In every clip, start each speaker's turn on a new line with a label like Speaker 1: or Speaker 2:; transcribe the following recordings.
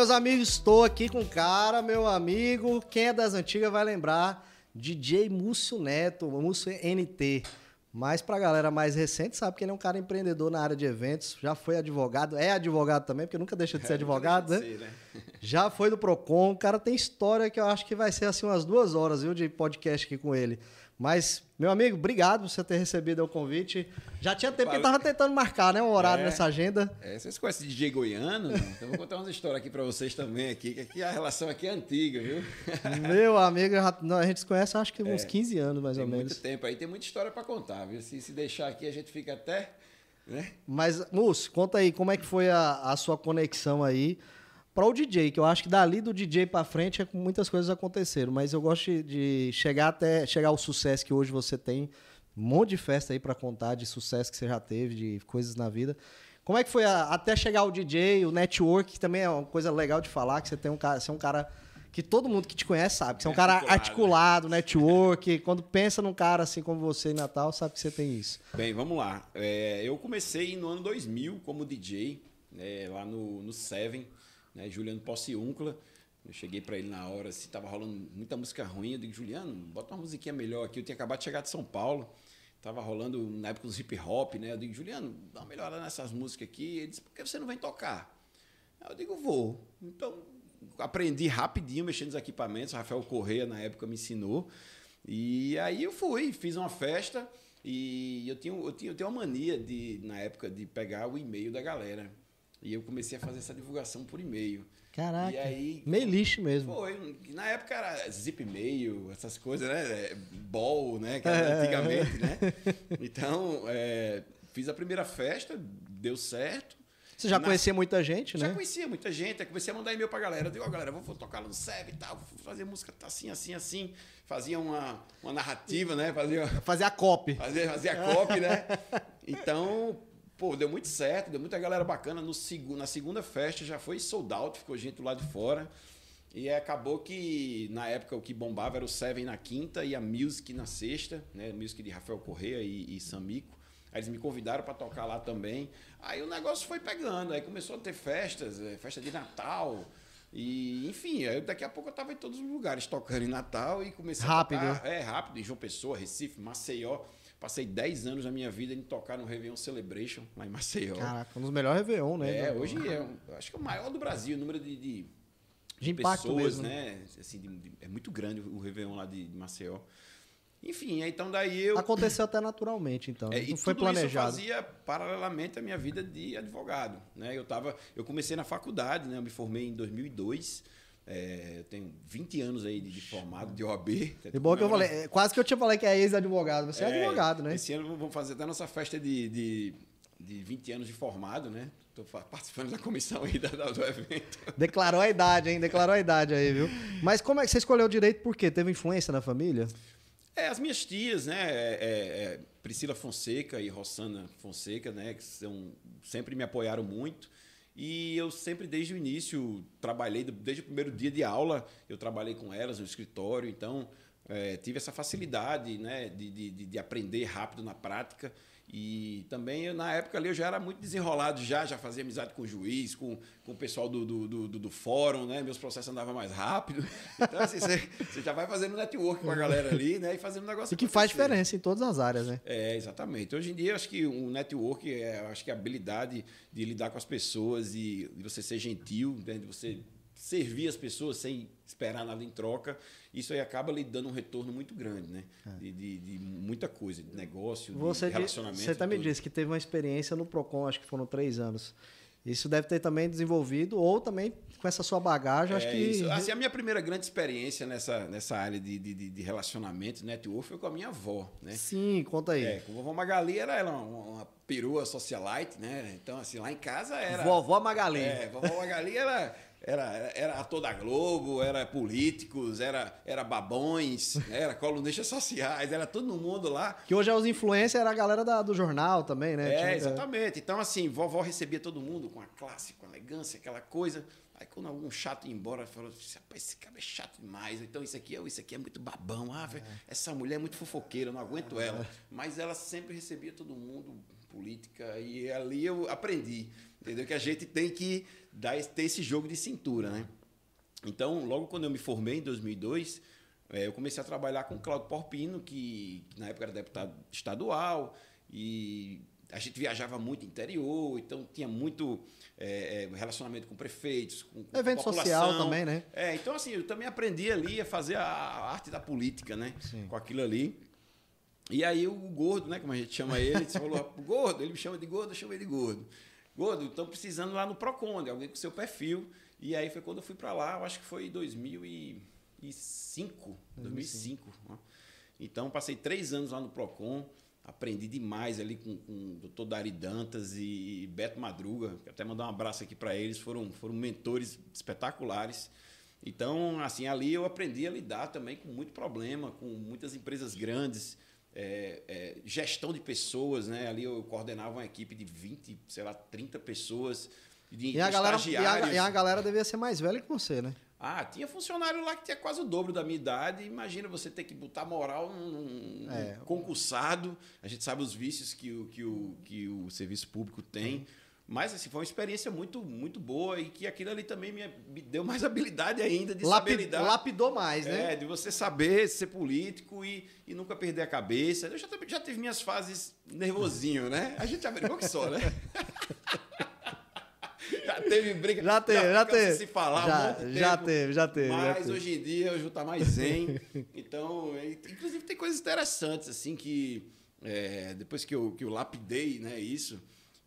Speaker 1: meus amigos, estou aqui com um cara, meu amigo. Quem é das antigas vai lembrar. DJ Múcio Neto, Múcio NT. Mas pra galera mais recente, sabe que ele é um cara empreendedor na área de eventos, já foi advogado, é advogado também, porque nunca deixa de ser
Speaker 2: É,
Speaker 1: advogado, né?
Speaker 2: deixa de ser, né?
Speaker 1: Já foi do Procon, o cara tem história que eu acho que vai ser assim umas duas horas, viu, de podcast aqui com ele. Mas, meu amigo, obrigado por você ter recebido o convite. Já tinha tempo que ele
Speaker 2: Valeu.
Speaker 1: tava tentando marcar, né, um horário
Speaker 2: É.
Speaker 1: nessa agenda.
Speaker 2: É, vocês conhecem DJ goiano? Então vou contar umas histórias aqui pra vocês também aqui, que aqui a relação aqui é antiga, viu?
Speaker 1: Meu amigo, a gente se conhece acho que uns 15 anos, mais
Speaker 2: É. Tem
Speaker 1: ou
Speaker 2: muito
Speaker 1: menos.
Speaker 2: tempo aí, tem muita história pra contar, viu? Se, se deixar aqui a gente fica até, né?
Speaker 1: Mas, Múcio, conta aí, como é que foi a, a sua conexão aí para o DJ? Que eu acho que dali do DJ para frente é muitas coisas aconteceram, mas eu gosto de, chegar até chegar ao sucesso que hoje você tem, um monte de festa aí para contar de sucesso que você já teve, de coisas na vida. Como é que foi a- até chegar ao DJ, o network, que também é uma coisa legal de falar, que você tem um cara, você é um cara que todo mundo que te conhece sabe, que você é um cara
Speaker 2: Articulado, né?
Speaker 1: articulado, network, quando pensa num cara assim como você em Natal, sabe que você tem isso.
Speaker 2: Bem, vamos lá. É, eu comecei no ano 2000 como DJ, né, lá no, no Seven, né, Juliano Possiúncula. Eu cheguei pra ele na hora, assim, tava rolando muita música ruim. Eu digo, Juliano, bota uma musiquinha melhor aqui. Eu tinha acabado de chegar de São Paulo. Tava rolando na época os hip hop, né? Eu digo, Juliano, dá uma melhorada nessas músicas aqui. Ele disse, por que você não vem tocar? Eu digo, vou. Então, aprendi rapidinho mexendo nos equipamentos. O Rafael Correia, na época, me ensinou. E aí eu fui, fiz uma festa. E eu tinha, eu tinha, eu tinha uma mania, de, na época, de pegar o e-mail da galera. E eu comecei a fazer essa divulgação por e-mail.
Speaker 1: Caraca.
Speaker 2: E aí,
Speaker 1: Meio lixo mesmo.
Speaker 2: foi, na época era zip mail, essas coisas, né? É, Ball, né? Que era antigamente, né? Então, é, fiz a primeira festa, deu certo.
Speaker 1: Você já
Speaker 2: Na-
Speaker 1: conhecia muita gente,
Speaker 2: Já
Speaker 1: né?
Speaker 2: conhecia muita gente, aí comecei a mandar e-mail pra galera. Eu digo, ó, galera, vou, tocar no SEB e tal, vou fazer música assim, assim, assim. Fazia uma, uma narrativa, né? Fazia,
Speaker 1: Fazer a copy.
Speaker 2: fazia, fazia copy, né? Então, pô, deu muito certo, deu muita galera bacana. No, segu- na segunda festa já foi sold out, ficou gente lá de fora. E acabou que, na época, o que bombava era o Seven na quinta e a Music na sexta, né? Music de Rafael Correa e, e Samico. Aí eles me convidaram para tocar lá também. Aí o negócio foi pegando, aí começou a ter festas, eh, festa de Natal. E, enfim, aí daqui a pouco eu tava em todos os lugares tocando em Natal e comecei
Speaker 1: Rápido.
Speaker 2: a tocar. É, rápido, em João Pessoa, Recife, Maceió. Passei 10 anos da minha vida em tocar no Réveillon Celebration, lá em Maceió.
Speaker 1: Caraca, um dos melhores Réveillon, né?
Speaker 2: É,
Speaker 1: Do-
Speaker 2: hoje é, um- acho que é o maior do Brasil, o número de, de,
Speaker 1: De
Speaker 2: pessoas,
Speaker 1: mesmo.
Speaker 2: né? Assim, de- de- é muito grande o Réveillon lá de, de Maceió. Enfim, então daí eu.
Speaker 1: Aconteceu até naturalmente, então.
Speaker 2: É, e
Speaker 1: não foi
Speaker 2: tudo isso
Speaker 1: planejado.
Speaker 2: eu fazia paralelamente à minha vida de advogado, né? Eu tava, eu comecei na faculdade, né? Eu me formei em 2002. É, eu tenho 20 anos aí de, de formado de OAB.
Speaker 1: E bom que eu falei, é, quase que eu te falei que é ex-advogado. Você é, advogado, né?
Speaker 2: Esse ano vamos fazer até a nossa festa de, de, de 20 anos de formado, né? Estou participando da comissão aí da, do evento.
Speaker 1: Declarou a idade, hein? Declarou a idade aí, viu? Mas como é que você escolheu direito? Por quê? Teve influência na família?
Speaker 2: É, as minhas tias, né? é, é, é, Priscila Fonseca e Rossana Fonseca, né? Que são, sempre me apoiaram muito. E eu sempre, desde o início, trabalhei, desde o primeiro dia de aula, eu trabalhei com elas no escritório, então é, tive essa facilidade né, de, de, de- de aprender rápido na prática. E também, na época ali, eu já era muito desenrolado, já, já fazia amizade com o juiz, com, com o pessoal do, do, do, do- fórum, né? Meus processos andavam mais rápido. Então, assim, você, já vai fazendo network com a galera ali, né? E fazendo um negócio
Speaker 1: E que faz diferença em todas as áreas, né?
Speaker 2: É, exatamente. Hoje em dia, eu acho que o network é eu acho que a habilidade de lidar com as pessoas e de você ser gentil, né, de você servir as pessoas sem esperar nada em troca, isso aí acaba lhe dando um retorno muito grande, né? De, de- de muita coisa, de negócio,
Speaker 1: Você,
Speaker 2: de relacionamento.
Speaker 1: você também disse que teve uma experiência no PROCON, acho que foram três anos. Isso deve ter também desenvolvido, ou também com essa sua bagagem, acho
Speaker 2: É
Speaker 1: que.
Speaker 2: isso. Assim, a minha primeira grande experiência nessa, nessa área de, de, de- de relacionamento, network, foi com a minha avó, né?
Speaker 1: Sim, conta aí.
Speaker 2: É, com a vovó Magali era ela uma, uma perua socialite, né? Então, assim, lá em casa era...
Speaker 1: Vovó Magali.
Speaker 2: É, vovó Magali era, era, era, ator da Globo, era políticos, era, era babões, né? era colunistas sociais, era todo mundo lá.
Speaker 1: Que hoje é os influencers, era a galera da- do jornal também, né?
Speaker 2: É,
Speaker 1: Tinha-
Speaker 2: exatamente. Então, assim, vovó recebia todo mundo com a classe, com a elegância, aquela coisa. Aí, quando algum chato ia embora, falou assim, rapaz, esse cara é chato demais. Então, isso aqui, é- isso aqui é muito babão. Ah, velho, essa mulher é muito fofoqueira, eu não aguento ela. Mas ela sempre recebia todo mundo política, e ali eu aprendi, entendeu? Que a gente tem que dar, ter esse jogo de cintura, né? Então, logo quando eu me formei, em 2002, é, eu comecei a trabalhar com o Claudio Porpino, que, na época era deputado estadual, e a gente viajava muito interior, então tinha muito é, relacionamento com prefeitos, com, com
Speaker 1: evento social também, né?
Speaker 2: É, então assim eu também aprendi ali a fazer a arte da política, né? Sim. Com aquilo ali. E aí o gordo, né, como a gente chama ele, ele falou gordo, ele me chama de gordo, eu chamo ele de gordo. Gordo, estão precisando lá no Procon, de alguém com seu perfil. E aí foi quando eu fui para lá, eu acho que foi em 2005, 2005. 2005. Né? Então passei três anos lá no Procon aprendi demais ali com, com o doutor Dari Dantas e Beto Madruga. Até mandar um abraço aqui para eles, foram, foram mentores espetaculares. Então, assim, ali eu aprendi a lidar também com muito problema, com muitas empresas grandes, é, é, gestão de pessoas, né? Ali eu coordenava uma equipe de 20, sei lá, 30 pessoas. De,
Speaker 1: e, a galera, e, a, e a galera devia ser mais velha que você, né?
Speaker 2: Ah, tinha funcionário lá que tinha quase o dobro da minha idade. Imagina você ter que botar moral num, é. concursado. A gente sabe os vícios que o, que o, que o serviço público tem. Mas assim, foi uma experiência muito, muito boa e que aquilo ali também me, me deu mais habilidade ainda de
Speaker 1: Lapid, saber lidar. Lapidou mais,
Speaker 2: né? É, de você saber ser político e, e nunca perder a cabeça. Eu já, já tive minhas fases nervosinho, né? A gente averigou que só, né? já teve briga.
Speaker 1: Já teve, já, já teve.
Speaker 2: Se falar
Speaker 1: já,
Speaker 2: um
Speaker 1: já teve, já teve.
Speaker 2: Mas
Speaker 1: já teve.
Speaker 2: hoje em dia eu já tá mais zen. então, é, inclusive tem coisas interessantes, assim, que é, depois que eu, que eu lapidei né, isso.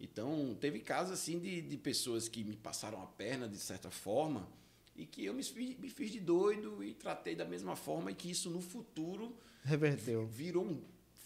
Speaker 2: Então, teve casos assim de, de pessoas que me passaram a perna de certa forma e que eu me fiz, me fiz de doido e tratei da mesma forma e que isso no futuro
Speaker 1: reverteu.
Speaker 2: Virou um,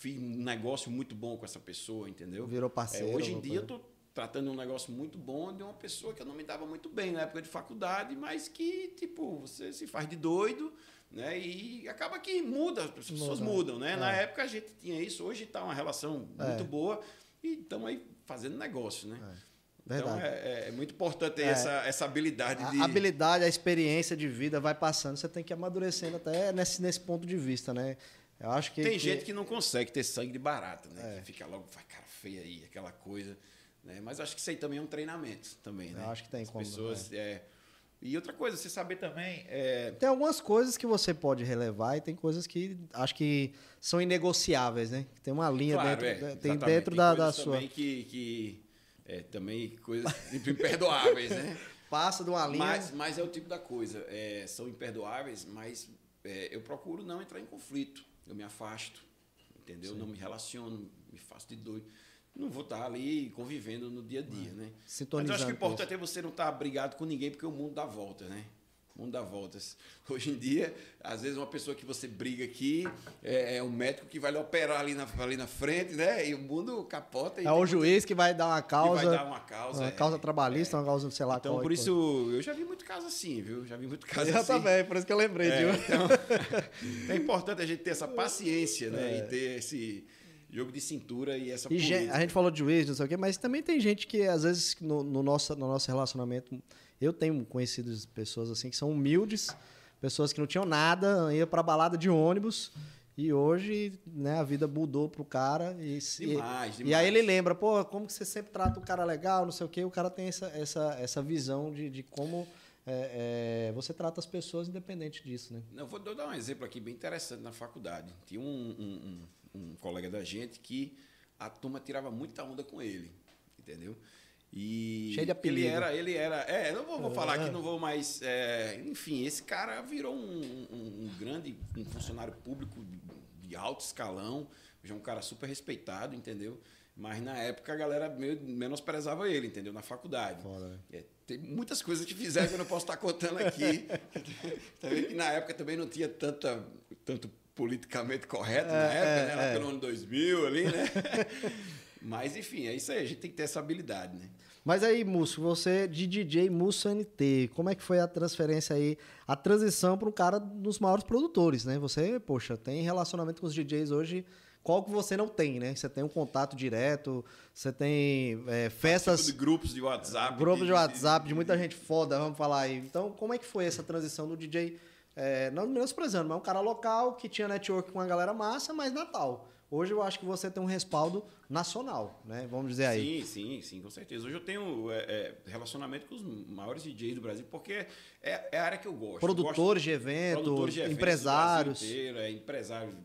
Speaker 2: um negócio muito bom com essa pessoa, entendeu?
Speaker 1: Virou parceiro.
Speaker 2: É, hoje em dia eu tô tratando um negócio muito bom de uma pessoa que eu não me dava muito bem na época de faculdade, mas que, tipo, você se faz de doido, né? E acaba que muda, as pessoas muda. mudam, né? É. Na época a gente tinha isso, hoje está uma relação é. muito boa e estamos aí fazendo negócio, né? É. Então é, é, muito importante ter é. essa, essa habilidade
Speaker 1: a
Speaker 2: de.
Speaker 1: A habilidade, a experiência de vida vai passando, você tem que ir amadurecendo até nesse, nesse ponto de vista, né? Eu acho que.
Speaker 2: Tem
Speaker 1: que...
Speaker 2: gente que não consegue ter sangue de barata, né? É. Que fica logo, faz cara feia aí, aquela coisa. Né? Mas acho que isso aí também é um treinamento também, né?
Speaker 1: Eu acho que tem
Speaker 2: As
Speaker 1: como.
Speaker 2: Pessoas, né? é... E outra coisa, você saber também. É...
Speaker 1: Tem algumas coisas que você pode relevar e tem coisas que acho que são inegociáveis, né? Tem uma linha
Speaker 2: claro,
Speaker 1: dentro,
Speaker 2: é,
Speaker 1: tem dentro tem da, da sua.
Speaker 2: Também que, que é, também coisas imperdoáveis, né?
Speaker 1: Passa de uma linha.
Speaker 2: Mas, mas é o tipo da coisa. É, são imperdoáveis, mas é, eu procuro não entrar em conflito. Eu me afasto, entendeu? Sim. Não me relaciono, me faço de doido não vou estar ali convivendo no dia a dia, né? Mas eu acho que o importante é você não estar brigado com ninguém, porque o mundo dá volta, né? O mundo dá voltas. Hoje em dia, às vezes uma pessoa que você briga aqui é, é um médico que vai lhe operar ali na, ali na frente, né? E o mundo capota.
Speaker 1: é o juiz que vai dar uma causa.
Speaker 2: Que vai dar uma causa.
Speaker 1: Uma é, causa trabalhista, é. uma causa, sei lá
Speaker 2: Então,
Speaker 1: qual
Speaker 2: por isso, eu já vi muito caso assim, viu? Já vi muito caso
Speaker 1: eu
Speaker 2: assim.
Speaker 1: Eu também, por isso que eu lembrei
Speaker 2: é,
Speaker 1: um.
Speaker 2: Então, é importante a gente ter essa paciência, né? E ter esse jogo de cintura e essa
Speaker 1: e gente, A gente falou de juiz, não sei o quê, mas também tem gente que, às vezes, no, no, nosso, no nosso relacionamento, eu tenho conhecido pessoas assim que são humildes, pessoas que não tinham nada, ia para balada de ônibus. E hoje, né, a vida mudou pro cara. E,
Speaker 2: demais, e, demais.
Speaker 1: e aí ele lembra, pô, como que você sempre trata o cara legal, não sei o quê. O cara tem essa, essa, essa visão de, de como é, é, você trata as pessoas independente disso, né?
Speaker 2: Eu vou dar um exemplo aqui bem interessante na faculdade. Tinha um, um, um colega da gente que a turma tirava muita onda com ele, entendeu? E
Speaker 1: Cheio de apelido.
Speaker 2: ele era, ele era, é, não vou, vou falar aqui, não vou mais, é, enfim, esse cara virou um, um, um, grande, um funcionário público de alto escalão, já um cara super respeitado, entendeu? Mas na época a galera meio menosprezava ele, entendeu? Na faculdade.
Speaker 1: Foda,
Speaker 2: é, tem muitas coisas que fizeram que eu não posso estar contando aqui. também que na época também não tinha tanta, tanto politicamente correto é, na época, é, né? Lá é. pelo ano 2000 ali, né? Mas, enfim, é isso aí. A gente tem que ter essa habilidade, né?
Speaker 1: Mas aí, Múcio, você de DJ Múcio NT, como é que foi a transferência aí, a transição para um cara dos maiores produtores, né? Você, poxa, tem relacionamento com os DJs hoje, qual que você não tem, né? Você tem um contato direto, você tem é, festas...
Speaker 2: de grupos de WhatsApp.
Speaker 1: Grupos de, de WhatsApp, de, de, muita gente foda, vamos falar aí. Então, como é que foi essa transição do DJ é, não menosprezando, mas um cara local que tinha network com a galera massa, mas Natal. Hoje eu acho que você tem um respaldo nacional, né? Vamos dizer aí.
Speaker 2: Sim, sim, sim, com certeza. Hoje eu tenho é, é, relacionamento com os maiores DJs do Brasil, porque é, é a área que eu gosto.
Speaker 1: Produtores,
Speaker 2: eu
Speaker 1: gosto, de, evento, produtores de eventos, empresários.
Speaker 2: Inteiro, é, empresários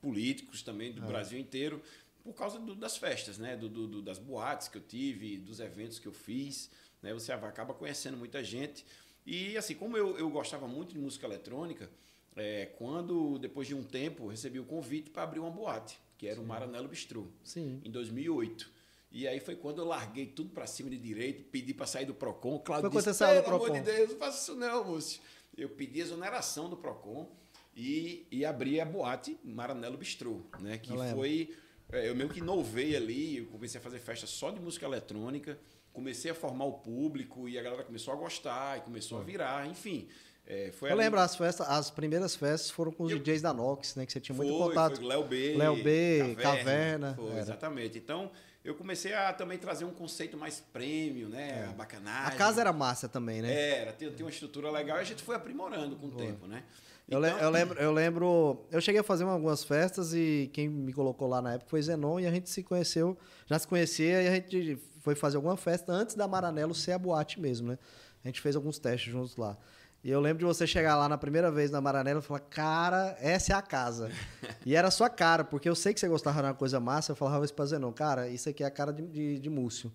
Speaker 2: políticos também do é. Brasil inteiro, por causa do, das festas, né? Do, do, das boates que eu tive, dos eventos que eu fiz. Né? Você acaba conhecendo muita gente. E assim, como eu, eu gostava muito de música eletrônica, é, quando, depois de um tempo, recebi o convite para abrir uma boate que era Sim. o Maranello Bistrô,
Speaker 1: Sim.
Speaker 2: em 2008. E aí foi quando eu larguei tudo para cima de direito, pedi para sair do Procon. Claudio foi disse, pelo amor de Deus, não faça isso não, moço. Eu pedi exoneração do Procon e, e abri a boate Maranello Bistrô, né? Que eu foi... É, eu mesmo que inovei ali, eu comecei a fazer festa só de música eletrônica, comecei a formar o público e a galera começou a gostar e começou a virar, enfim... É,
Speaker 1: eu ali... lembro, as festas, as primeiras festas foram com os eu... DJs da Nox, né? Que você tinha muito foi, contato.
Speaker 2: Foi Léo B.
Speaker 1: Léo B, Caverna. Caverna
Speaker 2: foi, exatamente. Então, eu comecei a também trazer um conceito mais prêmio, né? É. A bacanagem.
Speaker 1: A casa era massa também, né?
Speaker 2: Era, tinha, tinha uma estrutura legal e a gente foi aprimorando com o tempo, né?
Speaker 1: Então... Eu, lembro, eu lembro, eu cheguei a fazer algumas festas e quem me colocou lá na época foi Zenon e a gente se conheceu, já se conhecia e a gente foi fazer alguma festa antes da Maranello ser a boate mesmo, né? A gente fez alguns testes juntos lá. E eu lembro de você chegar lá na primeira vez na Maranela e falar, cara, essa é a casa. e era a sua cara, porque eu sei que você gostava de uma coisa massa, eu falava isso pra Zenon, cara, isso aqui é a cara de, de, de Múcio.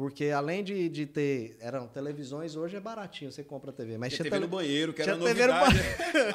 Speaker 1: Porque além de, de ter. Eram televisões, hoje é baratinho, você compra a TV. Mas
Speaker 2: tinha TV tele... no banheiro, que era novidade.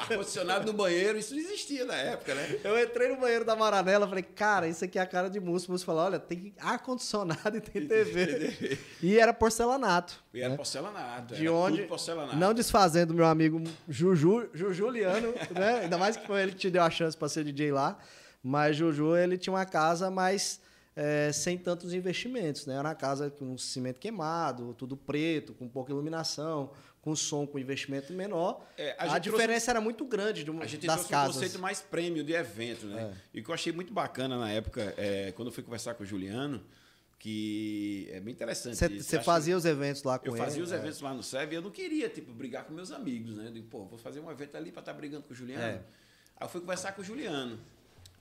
Speaker 2: Ar-condicionado no banheiro, isso não existia na época, né?
Speaker 1: Eu entrei no banheiro da Maranela falei, cara, isso aqui é a cara de músico. O músico falou: olha, tem ar-condicionado e tem TV. e era porcelanato.
Speaker 2: E era né? porcelanato.
Speaker 1: De onde. Porcelanato. Não desfazendo meu amigo Juju, Jujuliano, né? Ainda mais que foi ele que te deu a chance para ser DJ lá. Mas Juju, ele tinha uma casa mais é, sem tantos investimentos. Né? Era uma casa com cimento queimado, tudo preto, com pouca iluminação, com som com investimento menor. É, a, a diferença trouxe, era muito grande de, a gente das trouxe casas.
Speaker 2: um conceito mais prêmio de evento. Né? É. E que eu achei muito bacana na época, é, quando eu fui conversar com o Juliano, que é bem interessante.
Speaker 1: Você fazia os eventos lá com
Speaker 2: eu
Speaker 1: ele?
Speaker 2: Eu fazia os é. eventos lá no SEV e eu não queria tipo, brigar com meus amigos. Né? Eu digo, pô, vou fazer um evento ali para estar tá brigando com o Juliano. É. Aí eu fui conversar com o Juliano.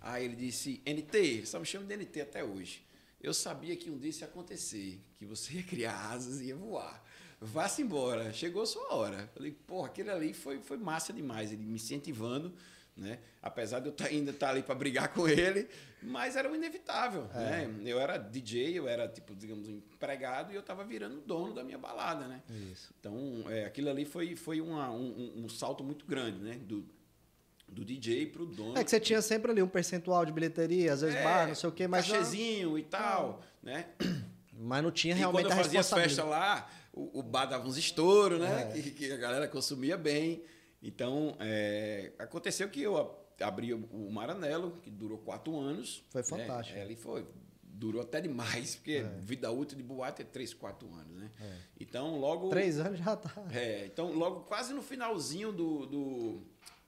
Speaker 2: Aí ele disse, NT, ele só me chama de NT até hoje. Eu sabia que um dia isso ia acontecer, que você ia criar asas e ia voar. Vá-se embora. Chegou a sua hora. Falei, porra, aquele ali foi, foi massa demais. Ele me incentivando, né? Apesar de eu tá, ainda estar tá ali para brigar com ele, mas era o inevitável, é. né? Eu era DJ, eu era, tipo, digamos, um empregado e eu estava virando dono da minha balada, né?
Speaker 1: Isso.
Speaker 2: Então, é, aquilo ali foi, foi uma, um, um, salto muito grande, né? Do, do DJ pro dono.
Speaker 1: É que você tinha sempre ali um percentual de bilheteria, às vezes é, bar, não sei o quê, mas.
Speaker 2: Cachezinho não... e tal, né?
Speaker 1: Mas não tinha realmente e
Speaker 2: quando eu fazia festa lá, o, o bar dava uns estouros, né? É. Que, que, a galera consumia bem. Então, é, aconteceu que eu abri o Maranello, que durou quatro anos.
Speaker 1: Foi né? fantástico.
Speaker 2: É, ali foi. Durou até demais, porque é. vida útil de boate é três, quatro anos, né?
Speaker 1: É.
Speaker 2: Então, logo.
Speaker 1: Três anos já tá.
Speaker 2: É, então, logo quase no finalzinho do, do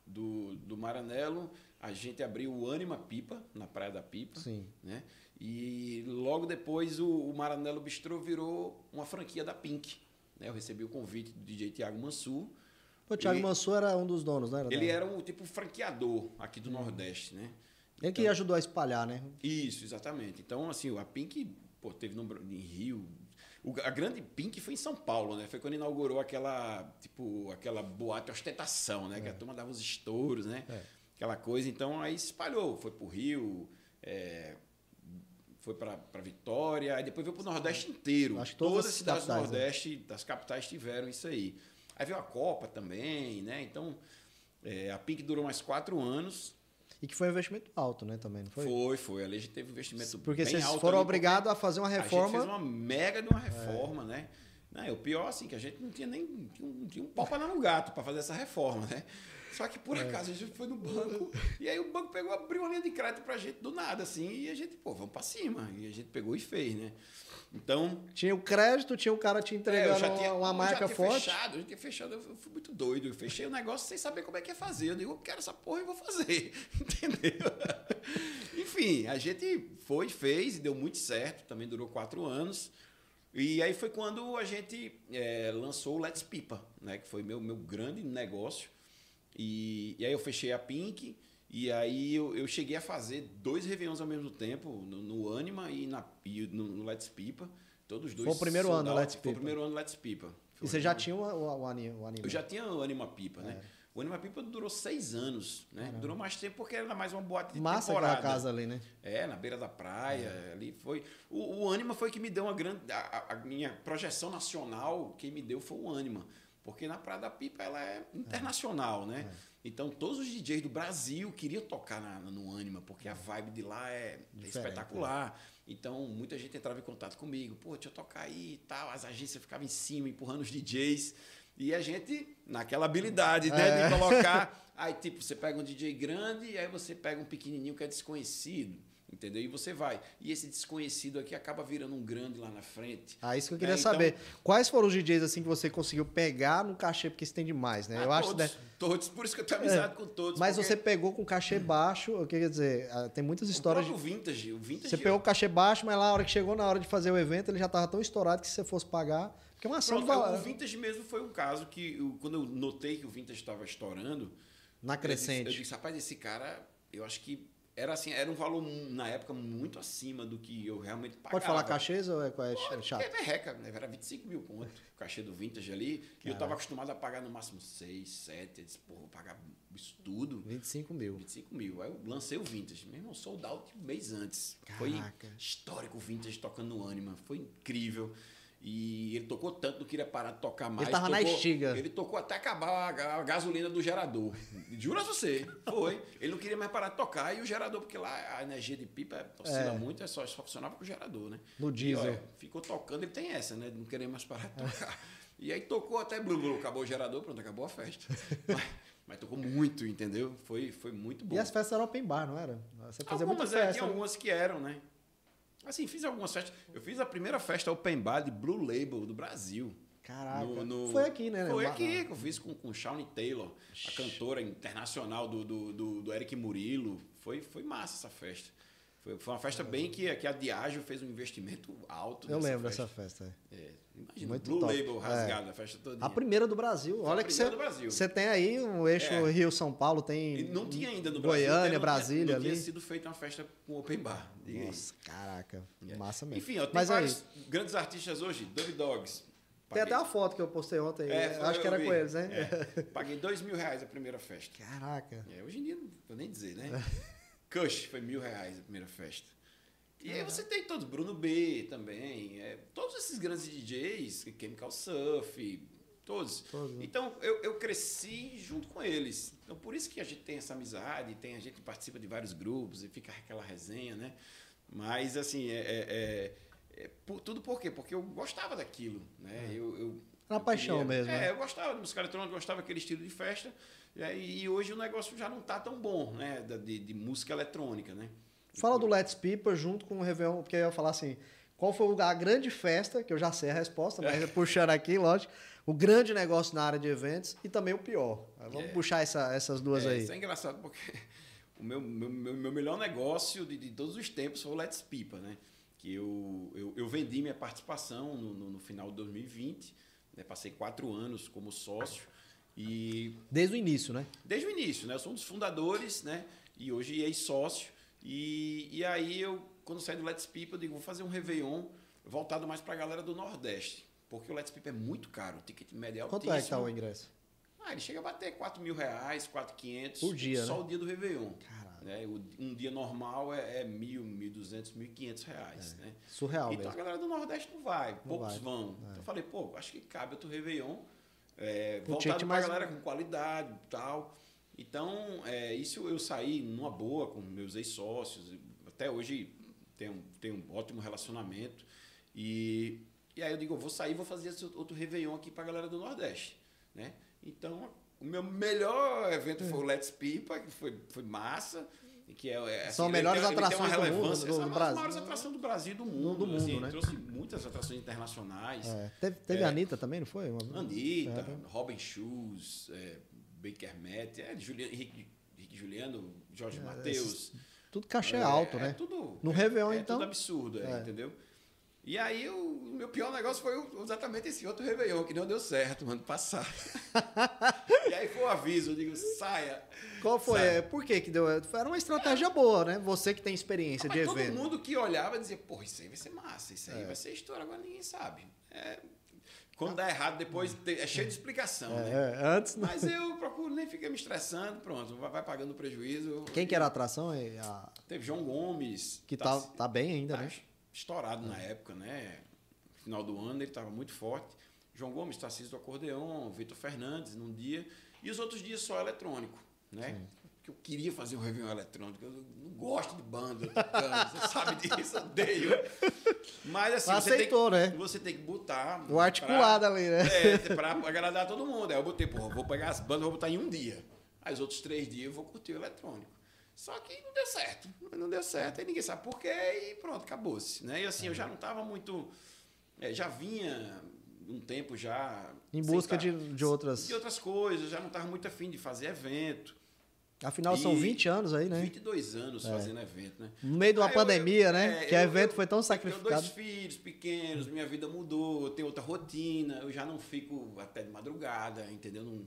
Speaker 2: do, do Maranello, a gente abriu o Anima Pipa, na Praia da Pipa.
Speaker 1: Sim.
Speaker 2: Né? E logo depois o, o Maranello Bistrô virou uma franquia da Pink. Né? Eu recebi o convite do DJ Tiago Mansur.
Speaker 1: O Tiago Mansur era um dos donos, né?
Speaker 2: Era ele da... era um tipo franqueador aqui do hum. Nordeste, né?
Speaker 1: Ele então, que ajudou a espalhar, né?
Speaker 2: Isso, exatamente. Então, assim, a Pink pô, teve no, em Rio, o, a grande Pink foi em São Paulo, né? Foi quando inaugurou aquela, tipo, aquela boate ostentação, né? É. Que a turma dava os estouros, né? É. Aquela coisa. Então aí se espalhou. Foi pro Rio, é, foi para Vitória, aí depois veio pro Nordeste inteiro.
Speaker 1: Acho todas, todas as cidades
Speaker 2: do né? Nordeste, né? das capitais, tiveram isso aí. Aí veio a Copa também, né? Então, é, a Pink durou mais quatro anos.
Speaker 1: E que foi um investimento alto, né, também, não foi?
Speaker 2: Foi, foi. Ali a gente teve um investimento
Speaker 1: porque
Speaker 2: bem alto.
Speaker 1: Porque vocês foram obrigados a fazer uma reforma. A
Speaker 2: gente fez uma mega de uma reforma, é. né? Não, o pior, assim, que a gente não tinha nem não tinha um pau para dar no gato para fazer essa reforma, né? Só que por é. acaso a gente foi no banco e aí o banco pegou, abriu uma linha de crédito pra gente do nada, assim, e a gente, pô, vamos para cima. E a gente pegou e fez, né? Então.
Speaker 1: Tinha o crédito, tinha o cara te entregando é, tinha, uma marca forte.
Speaker 2: Fechado, eu tinha fechado, eu fui muito doido. Eu fechei o negócio sem saber como é que ia fazer. Eu digo, eu quero essa porra e vou fazer. Entendeu? Enfim, a gente foi, fez e deu muito certo. Também durou quatro anos. E aí foi quando a gente é, lançou o Let's Pipa, né? Que foi meu, meu grande negócio. E, e aí eu fechei a Pink. E aí eu, eu cheguei a fazer dois Réveillons ao mesmo tempo, no, no Anima e, na, e no, no Let's Pipa. Todos dois.
Speaker 1: Foi o primeiro ano. Let's
Speaker 2: Foi o
Speaker 1: Pipa.
Speaker 2: primeiro ano Let's Pipa.
Speaker 1: E
Speaker 2: Foi
Speaker 1: você
Speaker 2: o
Speaker 1: já
Speaker 2: Anima-
Speaker 1: tinha o, o, o anime.
Speaker 2: Eu já tinha o Anima Pipa, né? O Anima Pipa durou seis anos, né? Durou mais tempo porque era mais uma boate de
Speaker 1: Massa
Speaker 2: temporada.
Speaker 1: aquela casa ali, né?
Speaker 2: É, na beira da praia,
Speaker 1: É.
Speaker 2: ali foi. O, o Anima foi que me deu uma grande. A, a- a minha projeção nacional, quem me deu foi o Anima. Porque na Praia da Pipa ela é internacional, né?
Speaker 1: É.
Speaker 2: Então todos os DJs do Brasil queriam tocar na- no Anima, porque a vibe de lá é
Speaker 1: Diferente,
Speaker 2: espetacular. Então muita gente entrava em contato comigo, pô, deixa eu tocar aí e tal. As agências ficavam em cima, empurrando os DJs. E a gente, naquela habilidade, né,
Speaker 1: É.
Speaker 2: de colocar. Aí, tipo, você pega um DJ grande e aí você pega um pequenininho que é desconhecido. Entendeu? E você vai. E esse desconhecido aqui acaba virando um grande lá na frente.
Speaker 1: Ah, isso que eu queria
Speaker 2: É, então-
Speaker 1: saber. Quais foram os DJs assim que você conseguiu pegar no cachê, porque isso tem demais, né?
Speaker 2: Ah,
Speaker 1: eu acho
Speaker 2: todos,
Speaker 1: que.
Speaker 2: todos. Por isso que eu tenho amizade com todos.
Speaker 1: Mas
Speaker 2: porque
Speaker 1: você pegou com cachê baixo, o que quer dizer? ah, Tem muitas
Speaker 2: o
Speaker 1: histórias de.
Speaker 2: próprio vintage, o vintage.
Speaker 1: Você pegou o cachê baixo, mas lá na hora que chegou na hora de fazer o evento, ele já tava tão estourado que se você fosse pagar. Porque é uma ação
Speaker 2: Pronto,
Speaker 1: de
Speaker 2: o vintage mesmo foi um caso que eu- quando eu notei que o vintage estava estourando,
Speaker 1: Na
Speaker 2: Eu disse,
Speaker 1: crescente.
Speaker 2: eu disse, rapaz, esse cara, eu acho que era assim, era um valor na época muito acima do que eu realmente pagava.
Speaker 1: Pode falar cachês ou é, é chato?
Speaker 2: É merreca, né? Era 25 mil pontos o cachê do vintage ali. E eu estava acostumado a pagar no máximo 6, 7. Eu disse, pô, vou pagar isso tudo.
Speaker 1: 25 mil.
Speaker 2: 25 mil. Aí eu lancei o vintage. Meu irmão, sold out um mês antes. Foi
Speaker 1: Caraca.
Speaker 2: histórico o vintage tocando no Anima. Foi incrível. E ele tocou tanto, não queria parar de tocar mais.
Speaker 1: tava na
Speaker 2: Tocou-
Speaker 1: estiga.
Speaker 2: Ele tocou até acabar a a gasolina do gerador. Jura você. Foi. Ele não queria mais parar de tocar. E o gerador, porque lá a energia de pipa oscila
Speaker 1: É.
Speaker 2: muito, é só, só funcionava com o gerador, né?
Speaker 1: No
Speaker 2: E,
Speaker 1: diesel.
Speaker 2: olha, ficou tocando, ele tem essa, né? Não querer mais parar de tocar. E aí tocou até blu, blu, acabou o gerador, pronto, acabou a festa. mas, mas tocou muito, entendeu? Foi, foi muito bom.
Speaker 1: E as festas eram open bar, não era? Você fazia muita
Speaker 2: algumas, é,
Speaker 1: festa.
Speaker 2: tinha
Speaker 1: né?
Speaker 2: algumas que eram, né? Assim, fiz algumas festas. Eu fiz a primeira festa open bar de Blue Label do Brasil.
Speaker 1: Caraca.
Speaker 2: No- no-
Speaker 1: Foi aqui, né?
Speaker 2: Foi
Speaker 1: Ma-
Speaker 2: aqui que eu fiz com, com Shawnee Taylor, a cantora internacional do, do, do, do Eric Murilo. Foi, foi massa essa festa. Foi, foi uma festa bem que, que a Diageo fez um investimento alto.
Speaker 1: Eu lembro
Speaker 2: festa.
Speaker 1: dessa festa. é.
Speaker 2: É, imagina,
Speaker 1: Muito
Speaker 2: Blue
Speaker 1: top.
Speaker 2: Label rasgado, a festa toda.
Speaker 1: A primeira do Brasil.
Speaker 2: A
Speaker 1: Olha que você,
Speaker 2: Brasil.
Speaker 1: você tem aí um eixo
Speaker 2: É.
Speaker 1: Rio-São Paulo, tem
Speaker 2: E não tinha ainda no
Speaker 1: Goiânia,
Speaker 2: Brasil. não
Speaker 1: Brasília
Speaker 2: tinha, não
Speaker 1: ali.
Speaker 2: tinha sido feita uma festa com open bar. aí.
Speaker 1: Nossa, caraca.
Speaker 2: É.
Speaker 1: Massa mesmo.
Speaker 2: Enfim, ó, tem
Speaker 1: Mas
Speaker 2: vários grandes artistas hoje. Dove Dogs.
Speaker 1: tem até
Speaker 2: Paguei-
Speaker 1: uma foto que eu postei ontem.
Speaker 2: É,
Speaker 1: acho que era
Speaker 2: vi.
Speaker 1: com eles, né?
Speaker 2: É. Paguei dois mil reais a primeira festa.
Speaker 1: Caraca.
Speaker 2: É, hoje em dia não vou nem dizer, né? Kush foi mil reais a primeira festa. E aí você tem todos, Bruno B também, é, todos esses grandes DJs, Chemical Surf, todos.
Speaker 1: Todos, né?
Speaker 2: Então eu, eu cresci junto com eles. Então por isso que a gente tem essa amizade, tem a gente participa de vários grupos e fica aquela resenha, né? Mas assim, é, é- é- é por- tudo por quê? Porque eu gostava daquilo, né? Eu, eu,
Speaker 1: Era
Speaker 2: eu
Speaker 1: paixão mesmo,
Speaker 2: É,
Speaker 1: né?
Speaker 2: eu gostava de música eletrônica, gostava daquele estilo de festa. E, aí- e hoje o negócio já não tá tão bom, né? De, de música eletrônica, né?
Speaker 1: Fala do Let's Pipa junto com o Réveillon, porque eu ia falar assim, qual foi a grande festa, que eu já sei a resposta, mas puxando aqui, lógico, o grande negócio na área de eventos e também o pior. Vamos
Speaker 2: É.
Speaker 1: puxar essa- essas duas
Speaker 2: É,
Speaker 1: aí.
Speaker 2: Isso é engraçado porque o meu, meu, meu, meu melhor negócio de, de todos os tempos foi o Let's Pipa, né? Que eu, eu, eu vendi minha participação no, no, no final de 2020, né? passei quatro anos como sócio e
Speaker 1: Desde o início, né?
Speaker 2: desde o início, né? Eu sou um dos fundadores, né? E hoje ex-sócio. E, e aí eu, quando saí do Let's Pipa, eu digo, vou fazer um Réveillon voltado mais para a galera do Nordeste. Porque o Let's Pipa é muito caro, o ticket médio é
Speaker 1: Quanto é que tá o
Speaker 2: altíssimo.
Speaker 1: ingresso?
Speaker 2: Ah, ele chega a bater 4 mil reais, 4,500.
Speaker 1: Por dia,
Speaker 2: Só
Speaker 1: né?
Speaker 2: o dia do Réveillon.
Speaker 1: Caralho.
Speaker 2: Né? Um dia normal é, é mil, 1.200, 1.500 reais. Né?
Speaker 1: Surreal
Speaker 2: Então a
Speaker 1: mesmo.
Speaker 2: galera do Nordeste não vai, poucos
Speaker 1: vai.
Speaker 2: vão. Então eu falei, pô, acho que cabe outro Réveillon. É, voltado pra
Speaker 1: mais-
Speaker 2: galera com qualidade e tal. Então, é, isso eu saí numa boa com meus ex-sócios. Até hoje tenho, tenho um ótimo relacionamento. E, e aí eu digo, eu vou sair e vou fazer esse outro Réveillon aqui pra galera do Nordeste. Né? Então, o meu melhor evento foi o Let's Pipa, que foi, foi massa. Que é, é,
Speaker 1: São
Speaker 2: ele
Speaker 1: melhores
Speaker 2: ele
Speaker 1: atrações do mundo, do-
Speaker 2: é
Speaker 1: do Brasil.
Speaker 2: maiores atrações do Brasil e do mundo.
Speaker 1: do mundo,
Speaker 2: assim,
Speaker 1: né?
Speaker 2: Trouxe muitas atrações internacionais.
Speaker 1: É. Teve, teve
Speaker 2: É.
Speaker 1: a Anitta também, não foi? Uma-
Speaker 2: Anitta,
Speaker 1: É.
Speaker 2: Robin Shoes, é, Baker Matt, é, Juliano, Henrique, Henrique Juliano, Jorge Matheus.
Speaker 1: Tudo cachê
Speaker 2: É,
Speaker 1: alto,
Speaker 2: é
Speaker 1: né?
Speaker 2: tudo,
Speaker 1: No
Speaker 2: é,
Speaker 1: Réveillon,
Speaker 2: é
Speaker 1: então?
Speaker 2: tudo absurdo, é,
Speaker 1: É.
Speaker 2: entendeu? E aí o meu pior negócio foi exatamente esse outro Réveillon, que não deu certo no ano passado. e aí foi o um aviso, eu digo, saia.
Speaker 1: Qual foi? Saia. Por que que deu? Era uma estratégia boa, né? Você que tem experiência de evento.
Speaker 2: Todo mundo que olhava dizia, porra, isso aí vai ser massa, isso aí é. vai ser história, agora ninguém sabe. É, quando dá errado, depois é cheio de explicação. É,
Speaker 1: né? antes
Speaker 2: não. Mas eu procuro nem ficar me estressando, pronto, vai pagando prejuízo.
Speaker 1: Quem que era a atração? A...
Speaker 2: Teve João Gomes.
Speaker 1: Que tá, tá, tá bem ainda,
Speaker 2: tá
Speaker 1: né?
Speaker 2: Estourado é. na época, né? Final do ano ele estava muito forte. João Gomes, Tarcísio do Acordeão, Vitor Fernandes num dia. E os outros dias só eletrônico, né? Sim que eu queria fazer um Réveillon eletrônico. Eu não gosto de banda tocando, você sabe disso, odeio. Mas assim,
Speaker 1: você,
Speaker 2: tem,
Speaker 1: né?
Speaker 2: você tem que botar.
Speaker 1: O articulado pra, ali, né?
Speaker 2: É, pra agradar todo mundo. Aí eu botei, porra, vou pegar as bandas, vou botar em um dia. Aí os outros três dias eu vou curtir o eletrônico. Só que não deu certo. Não deu certo, aí ninguém sabe por quê e pronto, acabou-se. Né? E assim, eu já não estava muito. É, já vinha um tempo já.
Speaker 1: Em busca de, de outras.
Speaker 2: De outras coisas, já não estava muito afim de fazer evento.
Speaker 1: Afinal, e são 20 anos aí, né?
Speaker 2: 22 anos é. fazendo evento, né?
Speaker 1: No meio de uma ah, pandemia, eu, né? É, que o evento foi tão sacrificado. Eu
Speaker 2: tenho dois filhos pequenos, minha vida mudou, eu tenho outra rotina, eu já não fico até de madrugada, entendeu? Não,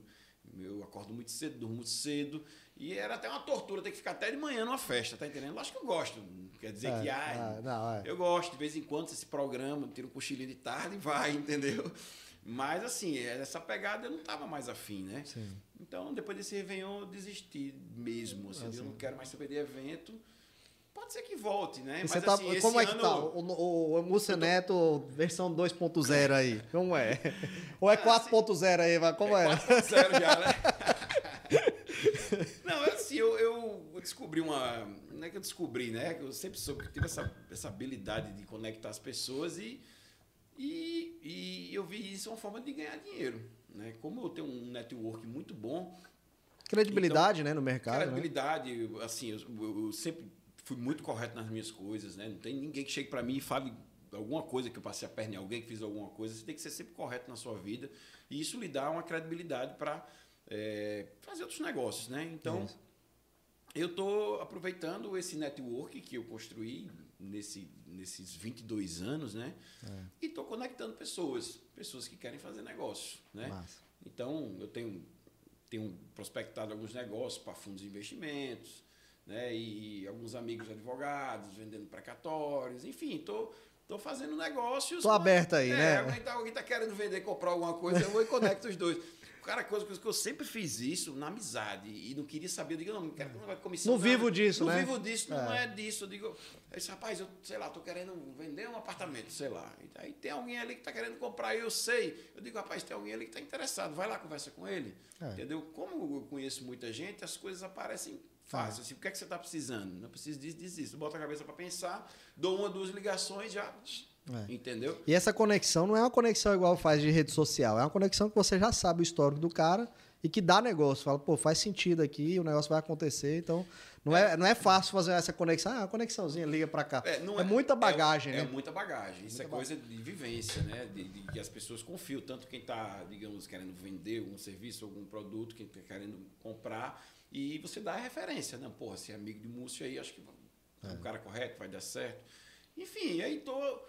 Speaker 2: eu acordo muito cedo, durmo muito cedo. E era até uma tortura ter que ficar até de manhã numa festa, tá entendendo? Acho que eu gosto. Quer dizer é, que, ah, não, é. eu gosto, de vez em quando, esse programa, tiro um cochilinho de tarde e vai, entendeu? Mas, assim, essa pegada eu não estava mais afim, né? Sim. Então, depois desse Réveillon, eu desisti mesmo. Assim, assim. Eu não quero mais saber de evento. Pode ser que volte, né?
Speaker 1: Mas, tá, assim, como é que ano... tá? O, o, o Múcio Neto, versão 2.0 aí. Como é? Ou é 4.0 aí, mas como é?
Speaker 2: é? 4.0 já, né? não, é assim, eu, eu descobri uma. Não é que eu descobri, né? Eu sempre soube que tive essa, essa habilidade de conectar as pessoas e e, e eu vi isso uma forma de ganhar dinheiro. Né? Como eu tenho um network muito bom.
Speaker 1: Credibilidade então, né, no mercado.
Speaker 2: Né? Credibilidade, né? assim, eu, eu, sempre fui muito correto nas minhas coisas. Né? Não tem ninguém que chegue para mim e fale alguma coisa que eu passei a perna em alguém que fiz alguma coisa. Você tem que ser sempre correto na sua vida. E isso lhe dá uma credibilidade para é, fazer outros negócios. Né? Então, eu estou aproveitando esse network que eu construí nesse, nesses 22 anos, né? É. E estou conectando pessoas, pessoas que querem fazer negócio, né? Massa. Então, eu tenho, tenho prospectado alguns negócios para fundos de investimentos, né? E alguns amigos advogados vendendo precatórios, enfim, estou Tô fazendo negócios.
Speaker 1: Tô aberto aí,
Speaker 2: é,
Speaker 1: né?
Speaker 2: Alguém tá, alguém tá querendo vender, comprar alguma coisa, eu vou e conecto os dois. Cara, coisa, coisa que eu sempre fiz isso na amizade e não queria saber. Eu digo, não, não quero não comissão.
Speaker 1: Não vivo disso,
Speaker 2: não
Speaker 1: né?
Speaker 2: Não vivo disso, não é, é disso. Eu digo, eu disse, rapaz, eu sei lá, tô querendo vender um apartamento, sei lá. Aí tem alguém ali que tá querendo comprar, eu sei. Eu digo, rapaz, tem alguém ali que tá interessado, vai lá, conversa com ele. É. Entendeu? Como eu conheço muita gente, as coisas aparecem fácil. Assim, o que é que você está precisando? Não preciso disso, disso, disso. Bota a cabeça para pensar, dou uma, duas ligações, já é. Entendeu?
Speaker 1: E essa conexão não é uma conexão igual faz de rede social, é uma conexão que você já sabe o histórico do cara e que dá negócio. Fala, pô, faz sentido aqui, o negócio vai acontecer. Então, não é, é não é fácil fazer essa conexão. Ah, uma conexãozinha, liga para cá. É, é, é, muita bagagem,
Speaker 2: é,
Speaker 1: né?
Speaker 2: É muita bagagem. Isso muita é coisa de vivência, né? De, de, que as pessoas confiam. Tanto quem está, digamos, querendo vender algum serviço, algum produto, quem está querendo comprar. E você dá a referência, né? Porra, se é amigo de Múcio aí, acho que é o cara correto, vai dar certo. Enfim, aí tô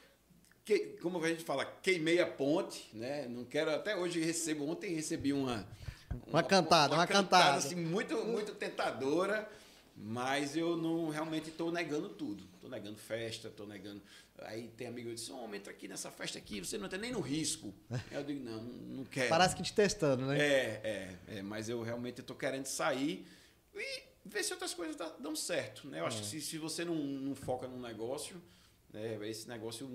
Speaker 2: que, como a gente fala, queimei a ponte, né? Não quero até hoje recebo ontem recebi uma
Speaker 1: uma, uma cantada, uma, uma cantada, cantada
Speaker 2: assim muito muito tentadora, mas eu não realmente estou negando tudo. Estou negando festa, estou negando. Aí tem amigo que diz: "Homem, entra aqui nessa festa aqui, você não está nem no risco". eu digo: "Não, não quero".
Speaker 1: Parece que te testando, né?
Speaker 2: É, é, é mas eu realmente estou querendo sair e ver se outras coisas dão certo, né? Eu acho é. que se, se você não, não foca num negócio, né, esse negócio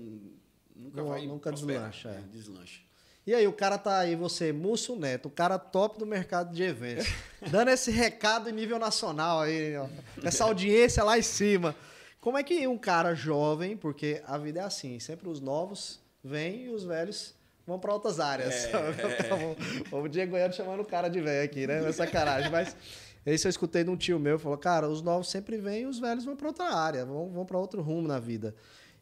Speaker 2: nunca não, vai
Speaker 1: nunca deslancha. É.
Speaker 2: deslancha.
Speaker 1: E aí, o cara tá aí, você, Múcio Neto, o cara top do mercado de eventos, dando esse recado em nível nacional aí, ó, essa audiência lá em cima. Como é que um cara jovem, porque a vida é assim, sempre os novos vêm e os velhos vão para outras áreas. É, é. o Diego Goiano chamando o cara de velho aqui, né? É sacanagem, mas isso eu escutei de um tio meu, falou, cara, os novos sempre vêm e os velhos vão para outra área, vão, vão para outro rumo na vida.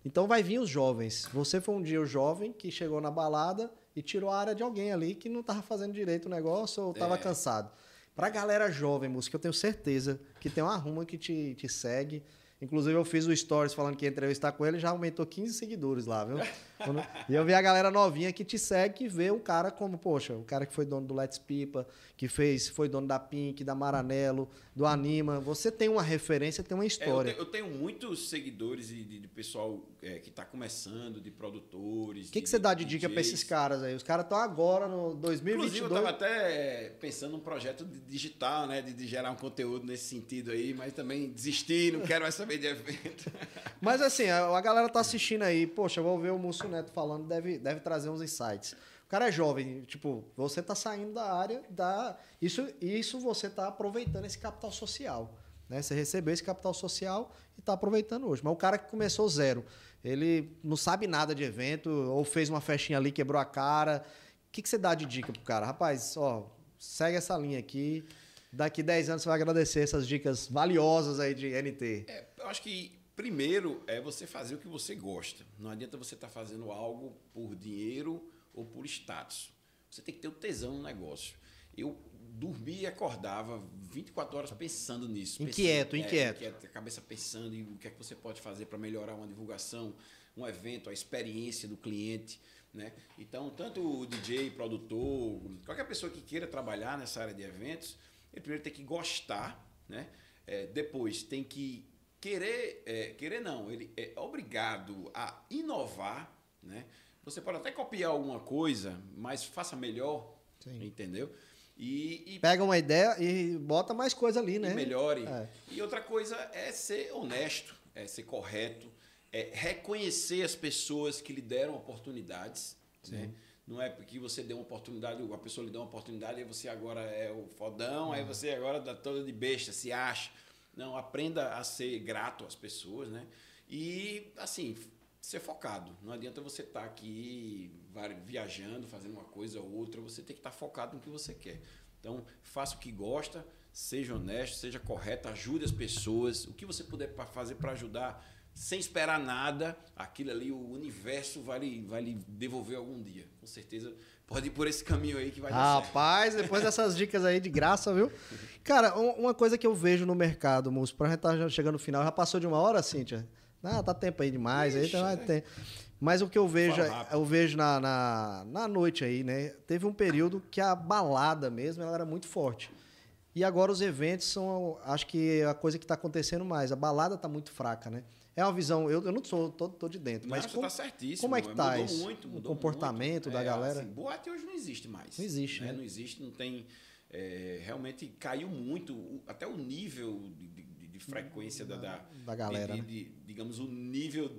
Speaker 1: Então vai vir os jovens. Você foi um dia o jovem que chegou na balada e tirou a área de alguém ali que não estava fazendo direito o negócio ou estava é. cansado. Para a galera jovem, música, eu tenho certeza que tem uma ruma que te, te segue Inclusive, eu fiz o stories falando que ia entrevistar com ele, já aumentou 15 seguidores lá, viu? e eu vi a galera novinha que te segue, que vê o cara como, poxa, o cara que foi dono do Let's Pipa, que fez, foi dono da Pink, da Maranello, do Anima. Você tem uma referência, tem uma história.
Speaker 2: É, eu, tenho, eu, tenho, muitos seguidores de, de, de pessoal é, que está começando, de produtores.
Speaker 1: O que, que você dá de, dica para esses caras aí? Os caras estão agora no 2022. Inclusive,
Speaker 2: eu estava até pensando num projeto digital, né? De, de, gerar um conteúdo nesse sentido aí, mas também desisti, não quero mais saber de evento.
Speaker 1: mas assim, a, a galera tá assistindo aí, poxa, eu vou ver o Múcio Neto falando, deve, deve trazer uns insights. O cara é jovem, tipo, você tá saindo da área da. Isso, isso você tá aproveitando esse capital social. Né? Você recebeu esse capital social e está aproveitando hoje. Mas o cara que começou zero, ele não sabe nada de evento, ou fez uma festinha ali, quebrou a cara. O que, que você dá de dica pro cara? Rapaz, ó, segue essa linha aqui. Daqui 10 anos você vai agradecer essas dicas valiosas aí de NT.
Speaker 2: É, eu acho que primeiro é você fazer o que você gosta. Não adianta você estar tá fazendo algo por dinheiro ou por status. Você tem que ter o tesão no negócio. Eu dormia e acordava 24 horas pensando nisso.
Speaker 1: Inquieto,
Speaker 2: pensando,
Speaker 1: inquieto.
Speaker 2: É, inquieto. A cabeça pensando em o que é que você pode fazer para melhorar uma divulgação, um evento, a experiência do cliente. Né? Então, tanto o DJ, produtor, qualquer pessoa que queira trabalhar nessa área de eventos, ele primeiro tem que gostar, né? É, depois tem que querer, é, querer não, ele é obrigado a inovar. Né? Você pode até copiar alguma coisa, mas faça melhor, Sim. entendeu?
Speaker 1: E, e, Pega uma ideia e bota mais coisa ali, né?
Speaker 2: E melhore. É. E outra coisa é ser honesto, é ser correto, é reconhecer as pessoas que lhe deram oportunidades. Né? Não é porque você deu uma oportunidade, a pessoa lhe deu uma oportunidade e você agora é o fodão, uhum. aí você agora dá toda de besta, se acha. Não, aprenda a ser grato às pessoas, né? E, assim, ser focado. Não adianta você estar tá aqui viajando, fazendo uma coisa ou outra, você tem que estar tá focado no que você quer. Então, faça o que gosta, seja honesto, seja correto, ajude as pessoas, o que você puder fazer para ajudar, sem esperar nada, aquilo ali, o universo vai lhe, vai lhe devolver algum dia. Com certeza, pode ir por esse caminho aí que vai
Speaker 1: dar Rapaz, certo. depois dessas dicas aí de graça, viu? Cara, uma coisa que eu vejo no mercado, músico, para a gente estar tá chegando no final, já passou de uma hora, Cíntia? Ah, tá tempo aí demais. Ixi, aí tá, né? tem. Mas o que eu vejo, eu vejo na, na, na, noite aí, né? Teve um período que a balada mesmo ela era muito forte. E agora os eventos são, acho que é a coisa que está acontecendo mais. A balada está muito fraca, né? É uma visão, eu, eu não sou, tô de dentro, mas
Speaker 2: não,
Speaker 1: como,
Speaker 2: tá certíssimo.
Speaker 1: como é que tá
Speaker 2: mudou
Speaker 1: isso?
Speaker 2: Muito,
Speaker 1: mudou o comportamento
Speaker 2: muito.
Speaker 1: da
Speaker 2: é,
Speaker 1: galera?
Speaker 2: Assim, boate hoje não existe mais.
Speaker 1: Não existe,
Speaker 2: né?
Speaker 1: né?
Speaker 2: Não existe, não tem... É, realmente caiu muito, até o nível de, de frequência da, da,
Speaker 1: da galera.
Speaker 2: De,
Speaker 1: né?
Speaker 2: de, digamos, o nível.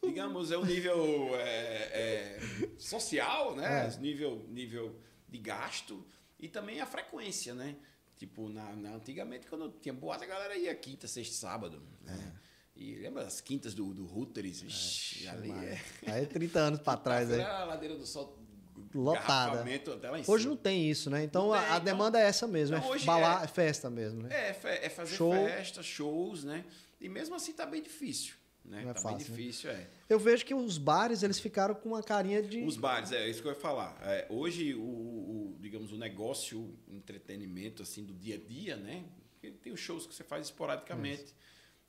Speaker 2: Digamos, é o nível é, é, social, né? É. Nível, nível de gasto e também a frequência, né? Tipo, na, na antigamente, quando tinha boate, a galera ia quinta, sexta, sábado. Né? E lembra as quintas do, do Ixi, ali é.
Speaker 1: Aí 30 anos para trás. Aí.
Speaker 2: A ladeira do sol
Speaker 1: lotada. Hoje não tem isso, né? Então tem, a, a, demanda então, é essa mesmo, então, é, balar, é, é, festa mesmo, né?
Speaker 2: É, é fazer Show. festa, shows, né? E mesmo assim tá bem difícil. Né? Não é tá fácil, bem né? difícil, né? é.
Speaker 1: Eu vejo que os bares eles ficaram com uma carinha de.
Speaker 2: Os bares, é isso que eu ia falar. É, hoje, o, o, digamos, o negócio, o entretenimento assim, do dia a dia, né? Tem os shows que você faz esporadicamente. Isso.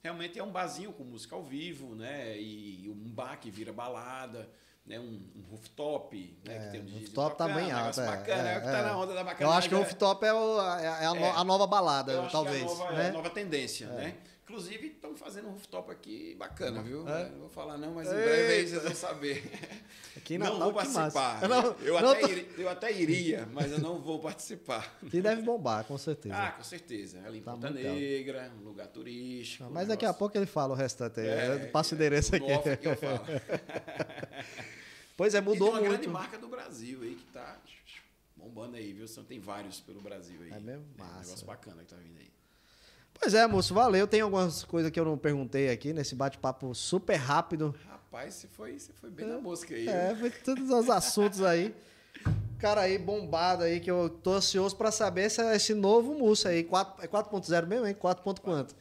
Speaker 2: Realmente é um barzinho com música ao vivo, né? E um bar que vira balada né, um, um rooftop, né, é,
Speaker 1: que tem um rooftop bacana, tá bem alto,
Speaker 2: é, bacana, é, é, o que tá é. na onda da bacana.
Speaker 1: Eu acho que o rooftop é, o, é, é a, no, a, nova balada, talvez. é a
Speaker 2: nova,
Speaker 1: né?
Speaker 2: a nova tendência, né? Inclusive, estão fazendo um rooftop aqui bacana, viu? Não vou falar não, mas em breve aí vocês vão saber.
Speaker 1: Aqui não vou
Speaker 2: participar.
Speaker 1: Não,
Speaker 2: eu,
Speaker 1: não
Speaker 2: até tô... iria, eu até iria, mas eu não vou participar.
Speaker 1: Que deve bombar, com certeza.
Speaker 2: Ah, com certeza. Ali em tá Ponta Negra, um lugar turístico.
Speaker 1: mas daqui a pouco ele fala o restante aí. É, Passa o endereço aqui.
Speaker 2: que eu falo.
Speaker 1: Pois é, mudou
Speaker 2: e tem uma
Speaker 1: muito.
Speaker 2: grande marca do Brasil aí que tá bombando aí, viu? Tem vários pelo Brasil aí.
Speaker 1: É mesmo?
Speaker 2: Massa.
Speaker 1: É um
Speaker 2: negócio bacana que tá vindo aí.
Speaker 1: Pois é, moço, valeu. Tem algumas coisas que eu não perguntei aqui nesse bate-papo super rápido.
Speaker 2: Rapaz, você foi, você foi bem é, na mosca aí.
Speaker 1: É, foi todos os assuntos aí. Cara aí bombado aí, que eu tô ansioso para saber se é esse novo moço aí. 4, é 4.0 mesmo, hein? 4. quanto?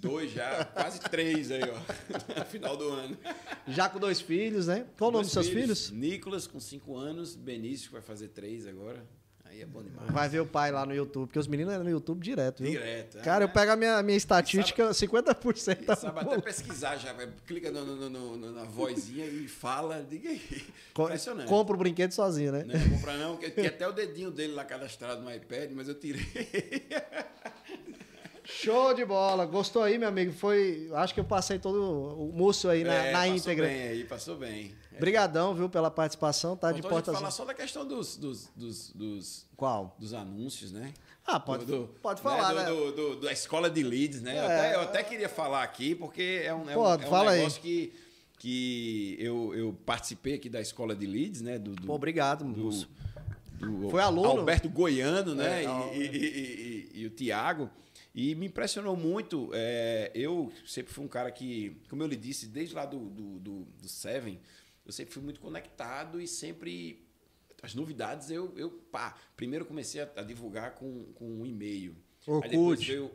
Speaker 2: Dois já, quase três aí, ó. No final do ano.
Speaker 1: Já com dois filhos, né? Qual o nome dos seus filhos?
Speaker 2: Nicolas, com cinco anos. Benício, que vai fazer três agora. Aí é bom demais.
Speaker 1: Vai ver o pai lá no YouTube, porque os meninos eram no YouTube direto, viu?
Speaker 2: Direto.
Speaker 1: Cara, eu pego a minha, minha estatística, 50% tá
Speaker 2: sabe até pesquisar já, vai, clica no, no- no- na vozinha e fala, diga aí. Impressionante.
Speaker 1: Compra o brinquedo sozinho, né?
Speaker 2: Não, não compra não, porque tem até o dedinho dele lá cadastrado no iPad, mas eu tirei.
Speaker 1: Show de bola. Gostou aí, meu amigo? Foi. Acho que eu passei todo o múcio aí na,
Speaker 2: É,
Speaker 1: na
Speaker 2: passou
Speaker 1: íntegra.
Speaker 2: bem aí, passou bem.
Speaker 1: Brigadão, viu, pela participação. Tá de
Speaker 2: a gente
Speaker 1: portas.
Speaker 2: falar só da questão dos, dos, dos, dos,
Speaker 1: Qual?
Speaker 2: dos anúncios, né?
Speaker 1: Ah, pode,
Speaker 2: Do- do-
Speaker 1: pode falar, né?
Speaker 2: Do, do- da escola de leads, né? Eu,
Speaker 1: É.
Speaker 2: até, eu até queria falar aqui, porque é um, é um-
Speaker 1: Pode,
Speaker 2: é um
Speaker 1: fala aí.
Speaker 2: negócio que, que eu, eu participei aqui da escola de leads, né? Do,
Speaker 1: Pô, obrigado,
Speaker 2: do-
Speaker 1: moço. Foi aluno?
Speaker 2: Alberto Goiano, né?
Speaker 1: É,
Speaker 2: E- e, e- e- e o Tiago. E me impressionou muito. é, eu sempre fui um cara que, como eu lhe disse, desde lá do, do, do, do Seven, eu sempre fui muito conectado e sempre. As novidades eu, eu pá, primeiro comecei a, a divulgar com, com um e-mail. Aí depois
Speaker 1: Orkut.
Speaker 2: veio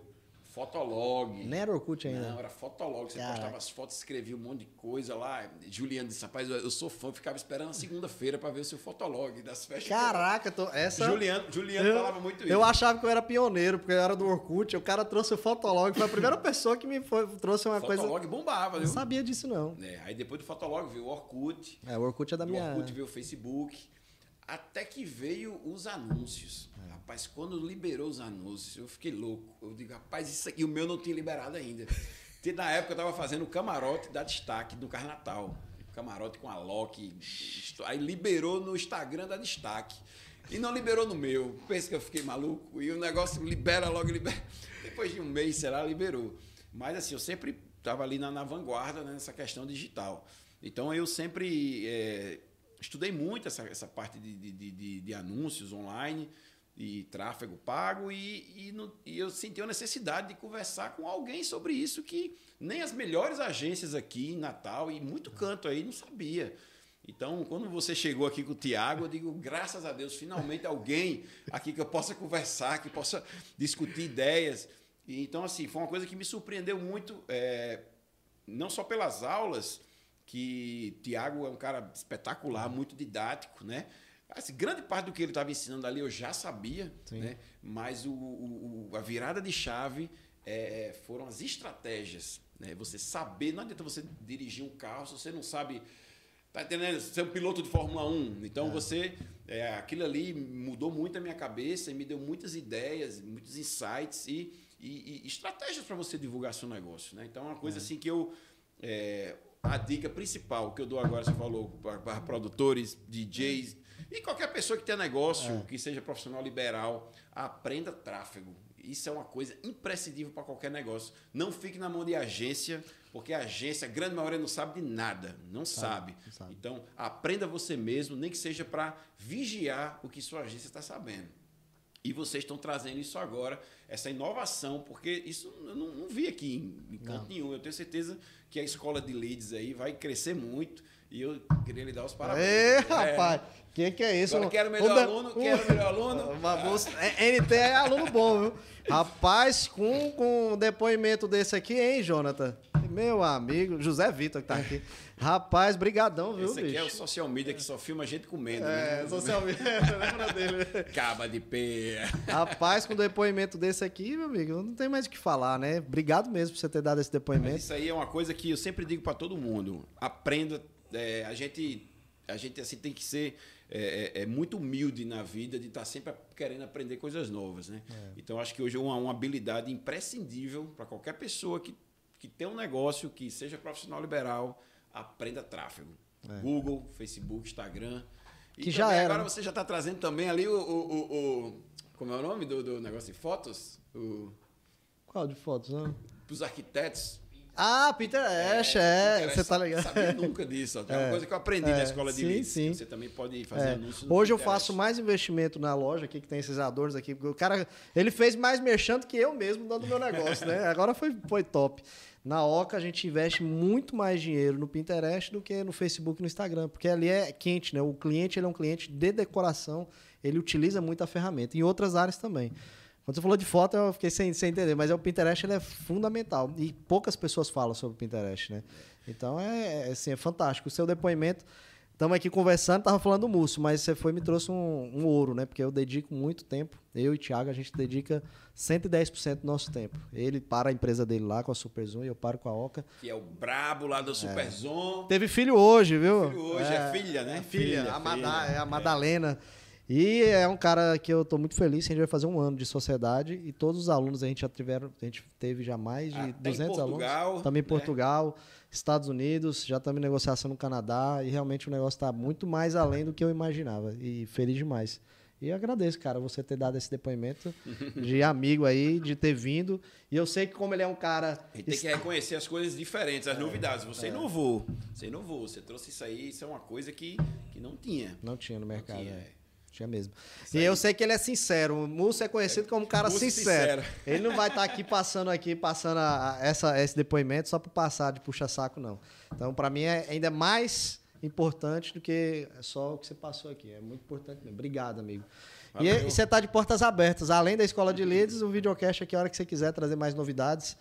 Speaker 2: Fotolog.
Speaker 1: Nem era Orkut ainda.
Speaker 2: Não, era Fotolog. Você
Speaker 1: Caraca.
Speaker 2: postava as fotos, escrevia um monte de coisa lá. Juliano disse, rapaz, eu, sou fã, eu ficava esperando a segunda-feira para ver o seu Fotolog das festas.
Speaker 1: Caraca, tô... essa.
Speaker 2: Juliano, Juliano
Speaker 1: eu,
Speaker 2: falava muito isso.
Speaker 1: eu achava que eu era pioneiro, porque eu era do Orkut. O cara trouxe o Fotolog. Foi a primeira pessoa que me foi- trouxe uma coisa.
Speaker 2: Fotolog bombava, viu?
Speaker 1: não sabia disso, não.
Speaker 2: É, aí depois do Fotolog veio o Orkut.
Speaker 1: É, o Orkut é da
Speaker 2: do
Speaker 1: minha.
Speaker 2: Orkut veio o Facebook. Até que veio os anúncios.
Speaker 1: É.
Speaker 2: Rapaz, quando liberou os anúncios, eu fiquei louco. Eu digo, rapaz, isso aqui, o meu não tinha liberado ainda. Porque na época eu tava fazendo o camarote da destaque do Carnatal. Camarote com a Loki. Aí liberou no Instagram da destaque. E não liberou no meu. Pensa que eu fiquei maluco. E o negócio libera logo, libera. Depois de um mês, sei lá, liberou. Mas assim, eu sempre estava ali na, na vanguarda né, nessa questão digital. Então eu sempre é, estudei muito essa, essa parte de, de, de- de- anúncios online e tráfego pago e, e, no- e eu senti a necessidade de conversar com alguém sobre isso que nem as melhores agências aqui em Natal e muito canto aí não sabia. Então, quando você chegou aqui com o Tiago, eu digo, graças a Deus, finalmente alguém aqui que eu possa conversar, que possa discutir ideias. E, então, assim, foi uma coisa que me surpreendeu muito, é, não só pelas aulas, que Tiago é um cara espetacular, muito didático, né? Assim, grande parte do que ele estava ensinando ali eu já sabia,
Speaker 1: Sim.
Speaker 2: né? mas o, o- a virada de chave é, foram as estratégias. Né? Você saber, não adianta você dirigir um carro se você não sabe. Tá entendendo? Você é um piloto de Fórmula 1. Então você. é, aquilo ali mudou muito a minha cabeça e me deu muitas ideias, muitos insights e, e- e estratégias para você divulgar seu negócio. Né? Então é uma coisa assim que eu. é, a dica principal que eu dou agora, você falou, para, produtores, DJs e qualquer pessoa que tenha negócio, que seja profissional liberal, aprenda tráfego. Isso é uma coisa imprescindível para qualquer negócio. Não fique na mão de agência, porque a agência, a grande maioria, não sabe de nada. Não sabe.
Speaker 1: não sabe.
Speaker 2: Então, aprenda você mesmo, nem que seja para vigiar o que sua agência está sabendo. E vocês estão trazendo isso agora, essa inovação, porque isso eu não, não vi aqui em, em canto nenhum. Eu tenho certeza que a escola de leads aí vai crescer muito e eu queria lhe dar os parabéns. É.
Speaker 1: rapaz, que que é isso?
Speaker 2: Agora quero o melhor
Speaker 1: Um
Speaker 2: aluno,
Speaker 1: um-
Speaker 2: quero o melhor aluno.
Speaker 1: Uma bolsa- é, NT é aluno bom, viu? Rapaz, com, com um depoimento desse aqui, hein, Jonathan? Meu amigo, José Vitor que tá aqui. Rapaz, brigadão, viu,
Speaker 2: Esse aqui
Speaker 1: bicho?
Speaker 2: é o social media que só filma gente comendo.
Speaker 1: É,
Speaker 2: né?
Speaker 1: social media, lembra dele?
Speaker 2: Caba de pé.
Speaker 1: Rapaz, com depoimento desse aqui, meu amigo, não tem mais o que falar, né? Obrigado mesmo por você ter dado esse
Speaker 2: Mas
Speaker 1: depoimento.
Speaker 2: isso aí é uma coisa que eu sempre digo para todo mundo. Aprenda. é, a gente, a gente assim tem que ser é, é, é muito humilde na vida de estar sempre querendo aprender coisas novas, né? Então acho que hoje é uma, uma habilidade imprescindível para qualquer pessoa que, que tem um negócio que seja profissional liberal, aprenda tráfego. Google, Facebook, Instagram. E
Speaker 1: Que já era,
Speaker 2: Agora
Speaker 1: né?
Speaker 2: você já está trazendo também ali o, o, o- o- como é o nome do, do negócio de fotos? O,
Speaker 1: Qual de fotos, né?
Speaker 2: os arquitetos.
Speaker 1: Ah, Pinterest, é,
Speaker 2: Pinterest,
Speaker 1: você tá ligado?
Speaker 2: Sabia nunca disso. ó. É uma
Speaker 1: É,
Speaker 2: coisa que eu aprendi
Speaker 1: é,
Speaker 2: na escola de
Speaker 1: sim,
Speaker 2: leads.
Speaker 1: sim.
Speaker 2: Você também pode fazer
Speaker 1: É.
Speaker 2: anúncio no
Speaker 1: Hoje eu faço mais investimento na loja aqui, que tem esses adornos aqui. porque O cara, ele fez mais merchan do que eu mesmo dando meu negócio, né? Agora foi, foi top. Na Oca a gente investe muito mais dinheiro no Pinterest do que no Facebook e no Instagram, porque ali é quente, né? O cliente ele é um cliente de decoração, ele utiliza muito a ferramenta. Em outras áreas também. Quando você falou de foto, eu fiquei sem, sem entender, mas é, o Pinterest ele é fundamental. E poucas pessoas falam sobre o Pinterest, né? Então é, é, assim, é fantástico. O seu depoimento Estamos aqui conversando, tava falando do Múcio, mas você foi me trouxe um, um, ouro, né? Porque eu dedico muito tempo. Eu e o Thiago, a gente dedica 110% do nosso tempo. Ele para a empresa dele lá com a Superzone e eu paro com a Oca.
Speaker 2: Que é o brabo lá do Superzone.
Speaker 1: É. Teve filho hoje, viu?
Speaker 2: Filho hoje, é, é filha, né?
Speaker 1: É filha, filha, a, Madá, é a Madalena. E é um cara que eu estou muito feliz. A gente vai fazer um ano de sociedade e todos os alunos a gente já tiveram, a gente teve já mais de Até 200 alunos. Também em né? Portugal, Estados Unidos, já estamos em negociação no Canadá e realmente o negócio está muito mais além do que eu imaginava e feliz demais. E agradeço, cara, você ter dado esse depoimento de amigo aí, de ter vindo. E eu sei que como ele é um cara...
Speaker 2: A gente tem que reconhecer as coisas diferentes, as é, novidades. Você é. inovou, você inovou, você trouxe isso aí, isso é uma coisa que, que não tinha.
Speaker 1: Não tinha no mercado, tinha, é. Tinha mesmo. e eu sei que ele é sincero. O Múcio é conhecido como um cara sincero. sincero. Ele não vai estar tá aqui passando aqui, passando a, a, essa, esse depoimento só para passar de puxa-saco, não. Então, para mim, é ainda mais importante do que só o que você passou aqui. É muito importante mesmo. Obrigado, amigo. E, e, você está de portas abertas. Além da Escola de Leads, o videocast aqui, a hora que você quiser trazer mais novidades.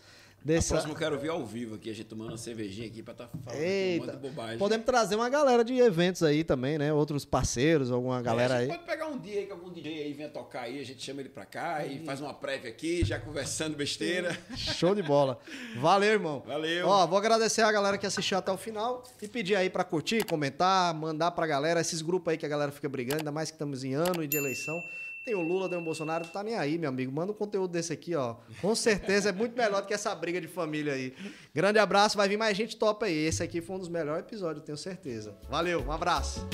Speaker 2: Desse... A próxima eu quero ver ao vivo aqui, a gente tomando uma cervejinha aqui pra estar tá falando Eita. um monte de bobagem.
Speaker 1: Podemos trazer uma galera de eventos aí também, né? Outros parceiros, alguma galera é, a
Speaker 2: gente
Speaker 1: aí.
Speaker 2: pode pegar um dia aí que algum DJ aí venha tocar aí, a gente chama ele pra cá e faz uma prévia aqui, já conversando besteira.
Speaker 1: Show de bola. Valeu, irmão.
Speaker 2: Valeu.
Speaker 1: Ó, vou agradecer a galera que assistiu até o final e pedir aí pra curtir, comentar, mandar pra galera esses grupos aí que a galera fica brigando, ainda mais que estamos em ano e de eleição. Tem o Lula, tem o Bolsonaro, não tá nem aí, meu amigo. Manda um conteúdo desse aqui, ó. Com certeza é muito melhor do que essa briga de família aí. Grande abraço, vai vir mais gente top aí. Esse aqui foi um dos melhores episódios, tenho certeza. Valeu, um abraço.